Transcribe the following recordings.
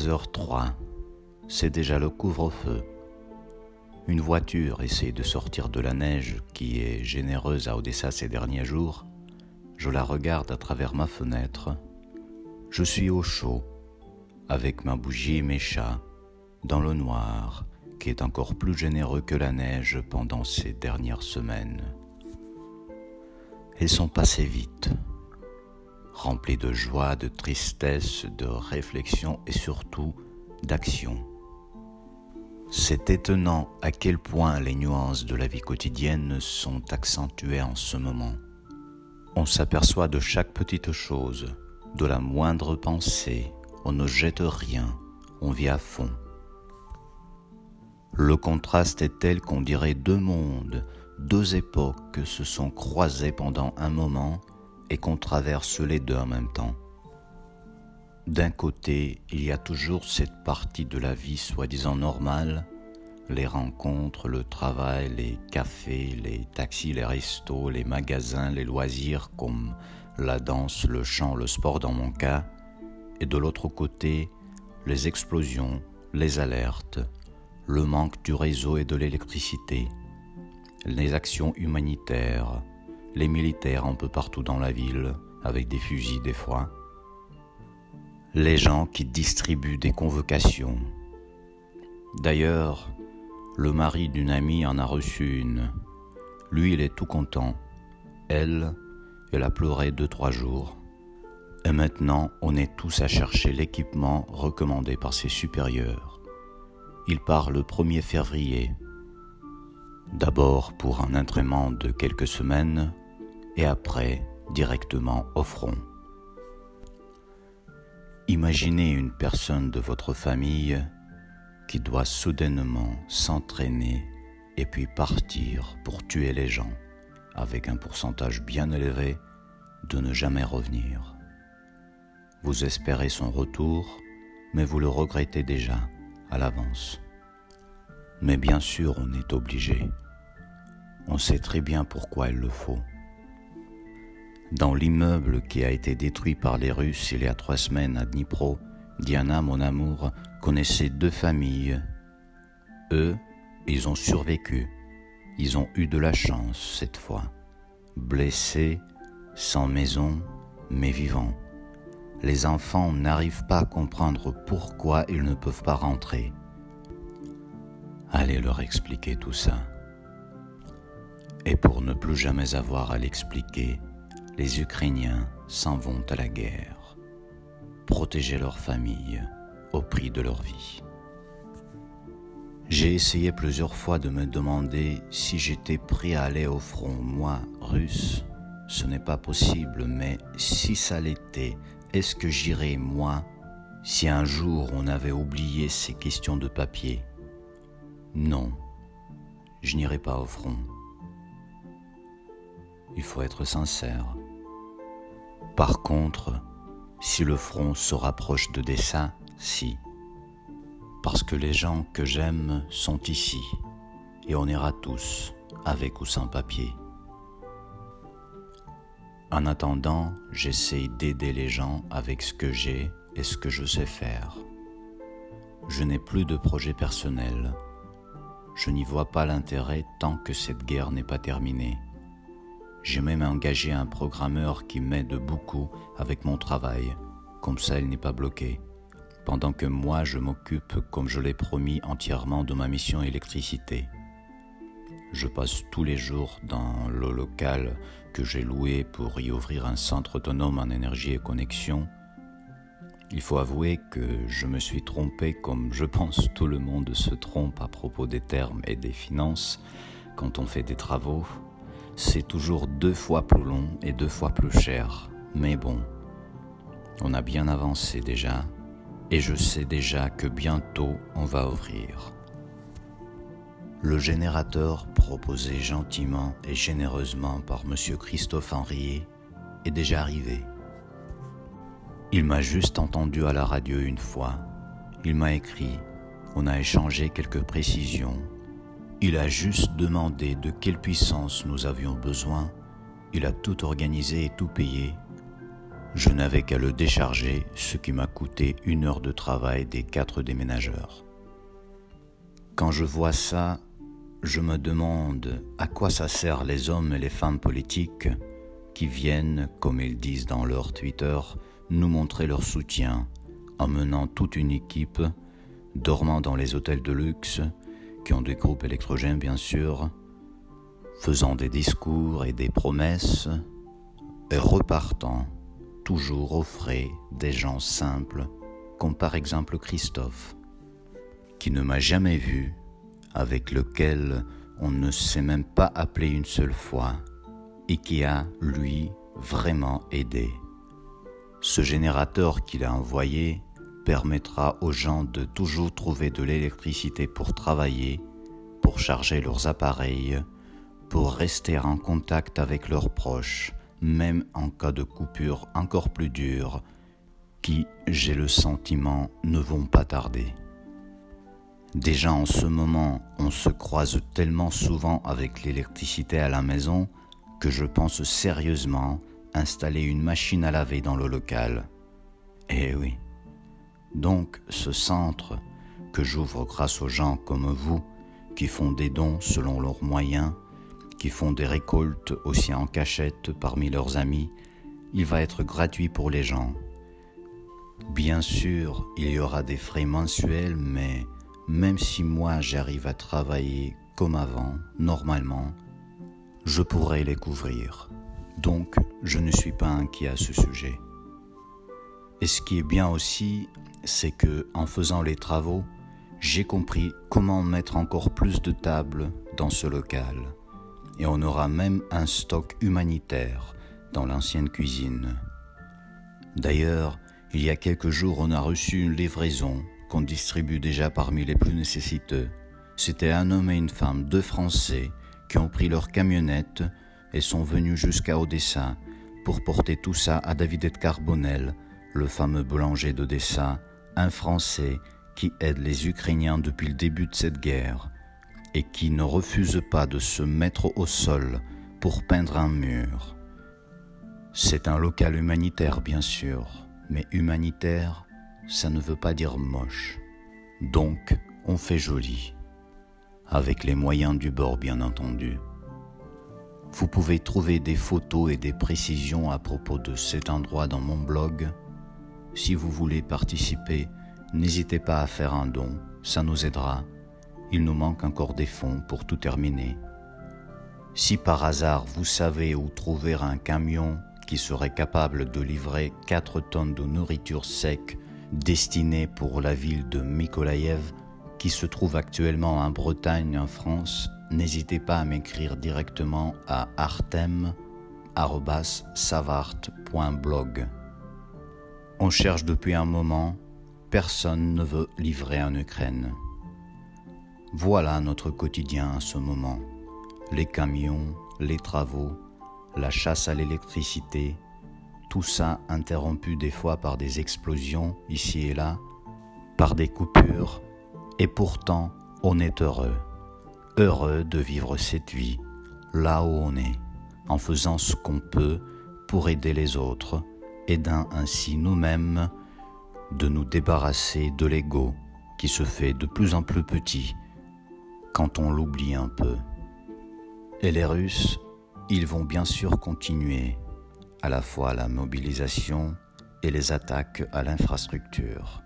23h03. C'est déjà le couvre-feu. Une voiture essaie de sortir de la neige qui est généreuse à Odessa ces derniers jours. Je la regarde à travers ma fenêtre. Je suis au chaud, avec ma bougie et mes chats, dans le noir, qui est encore plus généreux que la neige pendant ces dernières semaines. Elles sont passées vite rempli de joie, de tristesse, de réflexion et surtout d'action. C'est étonnant à quel point les nuances de la vie quotidienne sont accentuées en ce moment. On s'aperçoit de chaque petite chose, de la moindre pensée, on ne jette rien, on vit à fond. Le contraste est tel qu'on dirait deux mondes, deux époques se sont croisées pendant un moment et qu'on traverse les deux en même temps. D'un côté, il y a toujours cette partie de la vie soi-disant normale, les rencontres, le travail, les cafés, les taxis, les restos, les magasins, les loisirs comme la danse, le chant, le sport dans mon cas, et de l'autre côté, les explosions, les alertes, le manque du réseau et de l'électricité, les actions humanitaires, les militaires un peu partout dans la ville, avec des fusils des fois, les gens qui distribuent des convocations. D'ailleurs, le mari d'une amie en a reçu une. Lui, il est tout content. Elle, elle a pleuré deux, trois jours. Et maintenant, on est tous à chercher l'équipement recommandé par ses supérieurs. Il part le 1er février. D'abord pour un entraînement de quelques semaines, et après directement au front. Imaginez une personne de votre famille qui doit soudainement s'entraîner et puis partir pour tuer les gens avec un pourcentage bien élevé de ne jamais revenir. Vous espérez son retour, mais vous le regrettez déjà à l'avance. Mais bien sûr, on est obligé. On sait très bien pourquoi il le faut. Dans l'immeuble qui a été détruit par les Russes il y a trois semaines à Dnipro, Diana, mon amour, connaissait deux familles. Eux, ils ont survécu. Ils ont eu de la chance cette fois. Blessés, sans maison, mais vivants. Les enfants n'arrivent pas à comprendre pourquoi ils ne peuvent pas rentrer. Allez leur expliquer tout ça. Et pour ne plus jamais avoir à l'expliquer, les Ukrainiens s'en vont à la guerre, protéger leur famille au prix de leur vie. J'ai essayé plusieurs fois de me demander si j'étais prêt à aller au front, moi, russe. Ce n'est pas possible, mais si ça l'était, est-ce que j'irais, moi, si un jour on avait oublié ces questions de papier? Non, je n'irai pas au front. Il faut être sincère. Par contre, si le front se rapproche de dessin, si. Parce que les gens que j'aime sont ici, et on ira tous, avec ou sans papier. En attendant, j'essaie d'aider les gens avec ce que j'ai et ce que je sais faire. Je n'ai plus de projet personnel. Je n'y vois pas l'intérêt tant que cette guerre n'est pas terminée. J'ai même engagé un programmeur qui m'aide beaucoup avec mon travail, comme ça il n'est pas bloqué, pendant que moi je m'occupe, comme je l'ai promis, entièrement de ma mission électricité. Je passe tous les jours dans le local que j'ai loué pour y ouvrir un centre autonome en énergie et connexion. Il faut avouer que je me suis trompé comme je pense tout le monde se trompe à propos des termes et des finances quand on fait des travaux c'est toujours deux fois plus long et deux fois plus cher. Mais bon, on a bien avancé déjà et je sais déjà que bientôt on va ouvrir. Le générateur proposé gentiment et généreusement par M. Christophe Henriet est déjà arrivé. Il m'a juste entendu à la radio une fois. Il m'a écrit. On a échangé quelques précisions il a juste demandé de quelle puissance nous avions besoin, il a tout organisé et tout payé. Je n'avais qu'à le décharger, ce qui m'a coûté une heure de travail des quatre déménageurs. Quand je vois ça, je me demande à quoi ça sert les hommes et les femmes politiques qui viennent, comme ils disent dans leur Twitter, nous montrer leur soutien, emmenant toute une équipe, dormant dans les hôtels de luxe, qui ont des groupes électrogènes bien sûr, faisant des discours et des promesses, et repartant toujours au frais des gens simples, comme par exemple Christophe, qui ne m'a jamais vu, avec lequel on ne s'est même pas appelé une seule fois, et qui a, lui, vraiment aidé. Ce générateur qu'il a envoyé permettra aux gens de toujours trouver de l'électricité pour travailler, pour charger leurs appareils, pour rester en contact avec leurs proches, même en cas de coupure encore plus dure, qui, j'ai le sentiment, ne vont pas tarder. Déjà en ce moment, on se croise tellement souvent avec l'électricité à la maison que je pense sérieusement installer une machine à laver dans le local. Eh oui. Donc ce centre que j'ouvre grâce aux gens comme vous qui font des dons selon leurs moyens qui font des récoltes aussi en cachette parmi leurs amis, il va être gratuit pour les gens. Bien sûr, il y aura des frais mensuels, mais même si moi j'arrive à travailler comme avant, normalement, je pourrai les couvrir. Donc, je ne suis pas inquiet à ce sujet. Et ce qui est bien aussi, c'est que en faisant les travaux, j'ai compris comment mettre encore plus de tables dans ce local et on aura même un stock humanitaire dans l'ancienne cuisine. D'ailleurs, il y a quelques jours, on a reçu une livraison qu'on distribue déjà parmi les plus nécessiteux. C'était un homme et une femme, deux Français, qui ont pris leur camionnette et sont venus jusqu'à Odessa pour porter tout ça à David Carbonel, le fameux boulanger d'Odessa, un Français qui aide les Ukrainiens depuis le début de cette guerre et qui ne refuse pas de se mettre au sol pour peindre un mur. C'est un local humanitaire, bien sûr, mais humanitaire, ça ne veut pas dire moche. Donc, on fait joli, avec les moyens du bord, bien entendu. Vous pouvez trouver des photos et des précisions à propos de cet endroit dans mon blog. Si vous voulez participer, n'hésitez pas à faire un don, ça nous aidera il nous manque encore des fonds pour tout terminer. Si par hasard vous savez où trouver un camion qui serait capable de livrer 4 tonnes de nourriture sec destinée pour la ville de Mykolaïev, qui se trouve actuellement en Bretagne, en France, n'hésitez pas à m'écrire directement à artem.savart.blog. On cherche depuis un moment, personne ne veut livrer en Ukraine. Voilà notre quotidien à ce moment. Les camions, les travaux, la chasse à l'électricité, tout ça interrompu des fois par des explosions ici et là, par des coupures, et pourtant on est heureux, heureux de vivre cette vie là où on est, en faisant ce qu'on peut pour aider les autres, aidant ainsi nous-mêmes de nous débarrasser de l'ego qui se fait de plus en plus petit quand on l'oublie un peu. Et les Russes, ils vont bien sûr continuer à la fois la mobilisation et les attaques à l'infrastructure.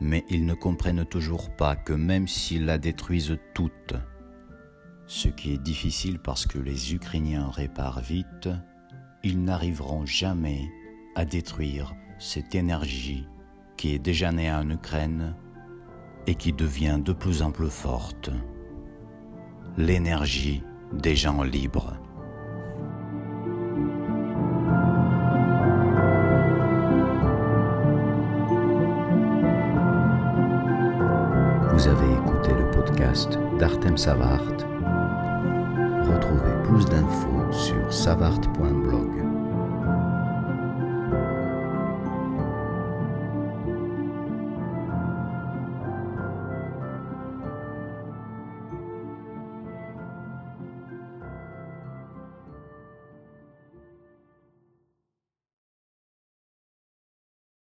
Mais ils ne comprennent toujours pas que même s'ils la détruisent toute, ce qui est difficile parce que les Ukrainiens réparent vite, ils n'arriveront jamais à détruire cette énergie qui est déjà née en Ukraine et qui devient de plus en plus forte. L'énergie des gens libres. Vous avez écouté le podcast d'Artem Savart. Retrouvez plus d'infos sur savart.blog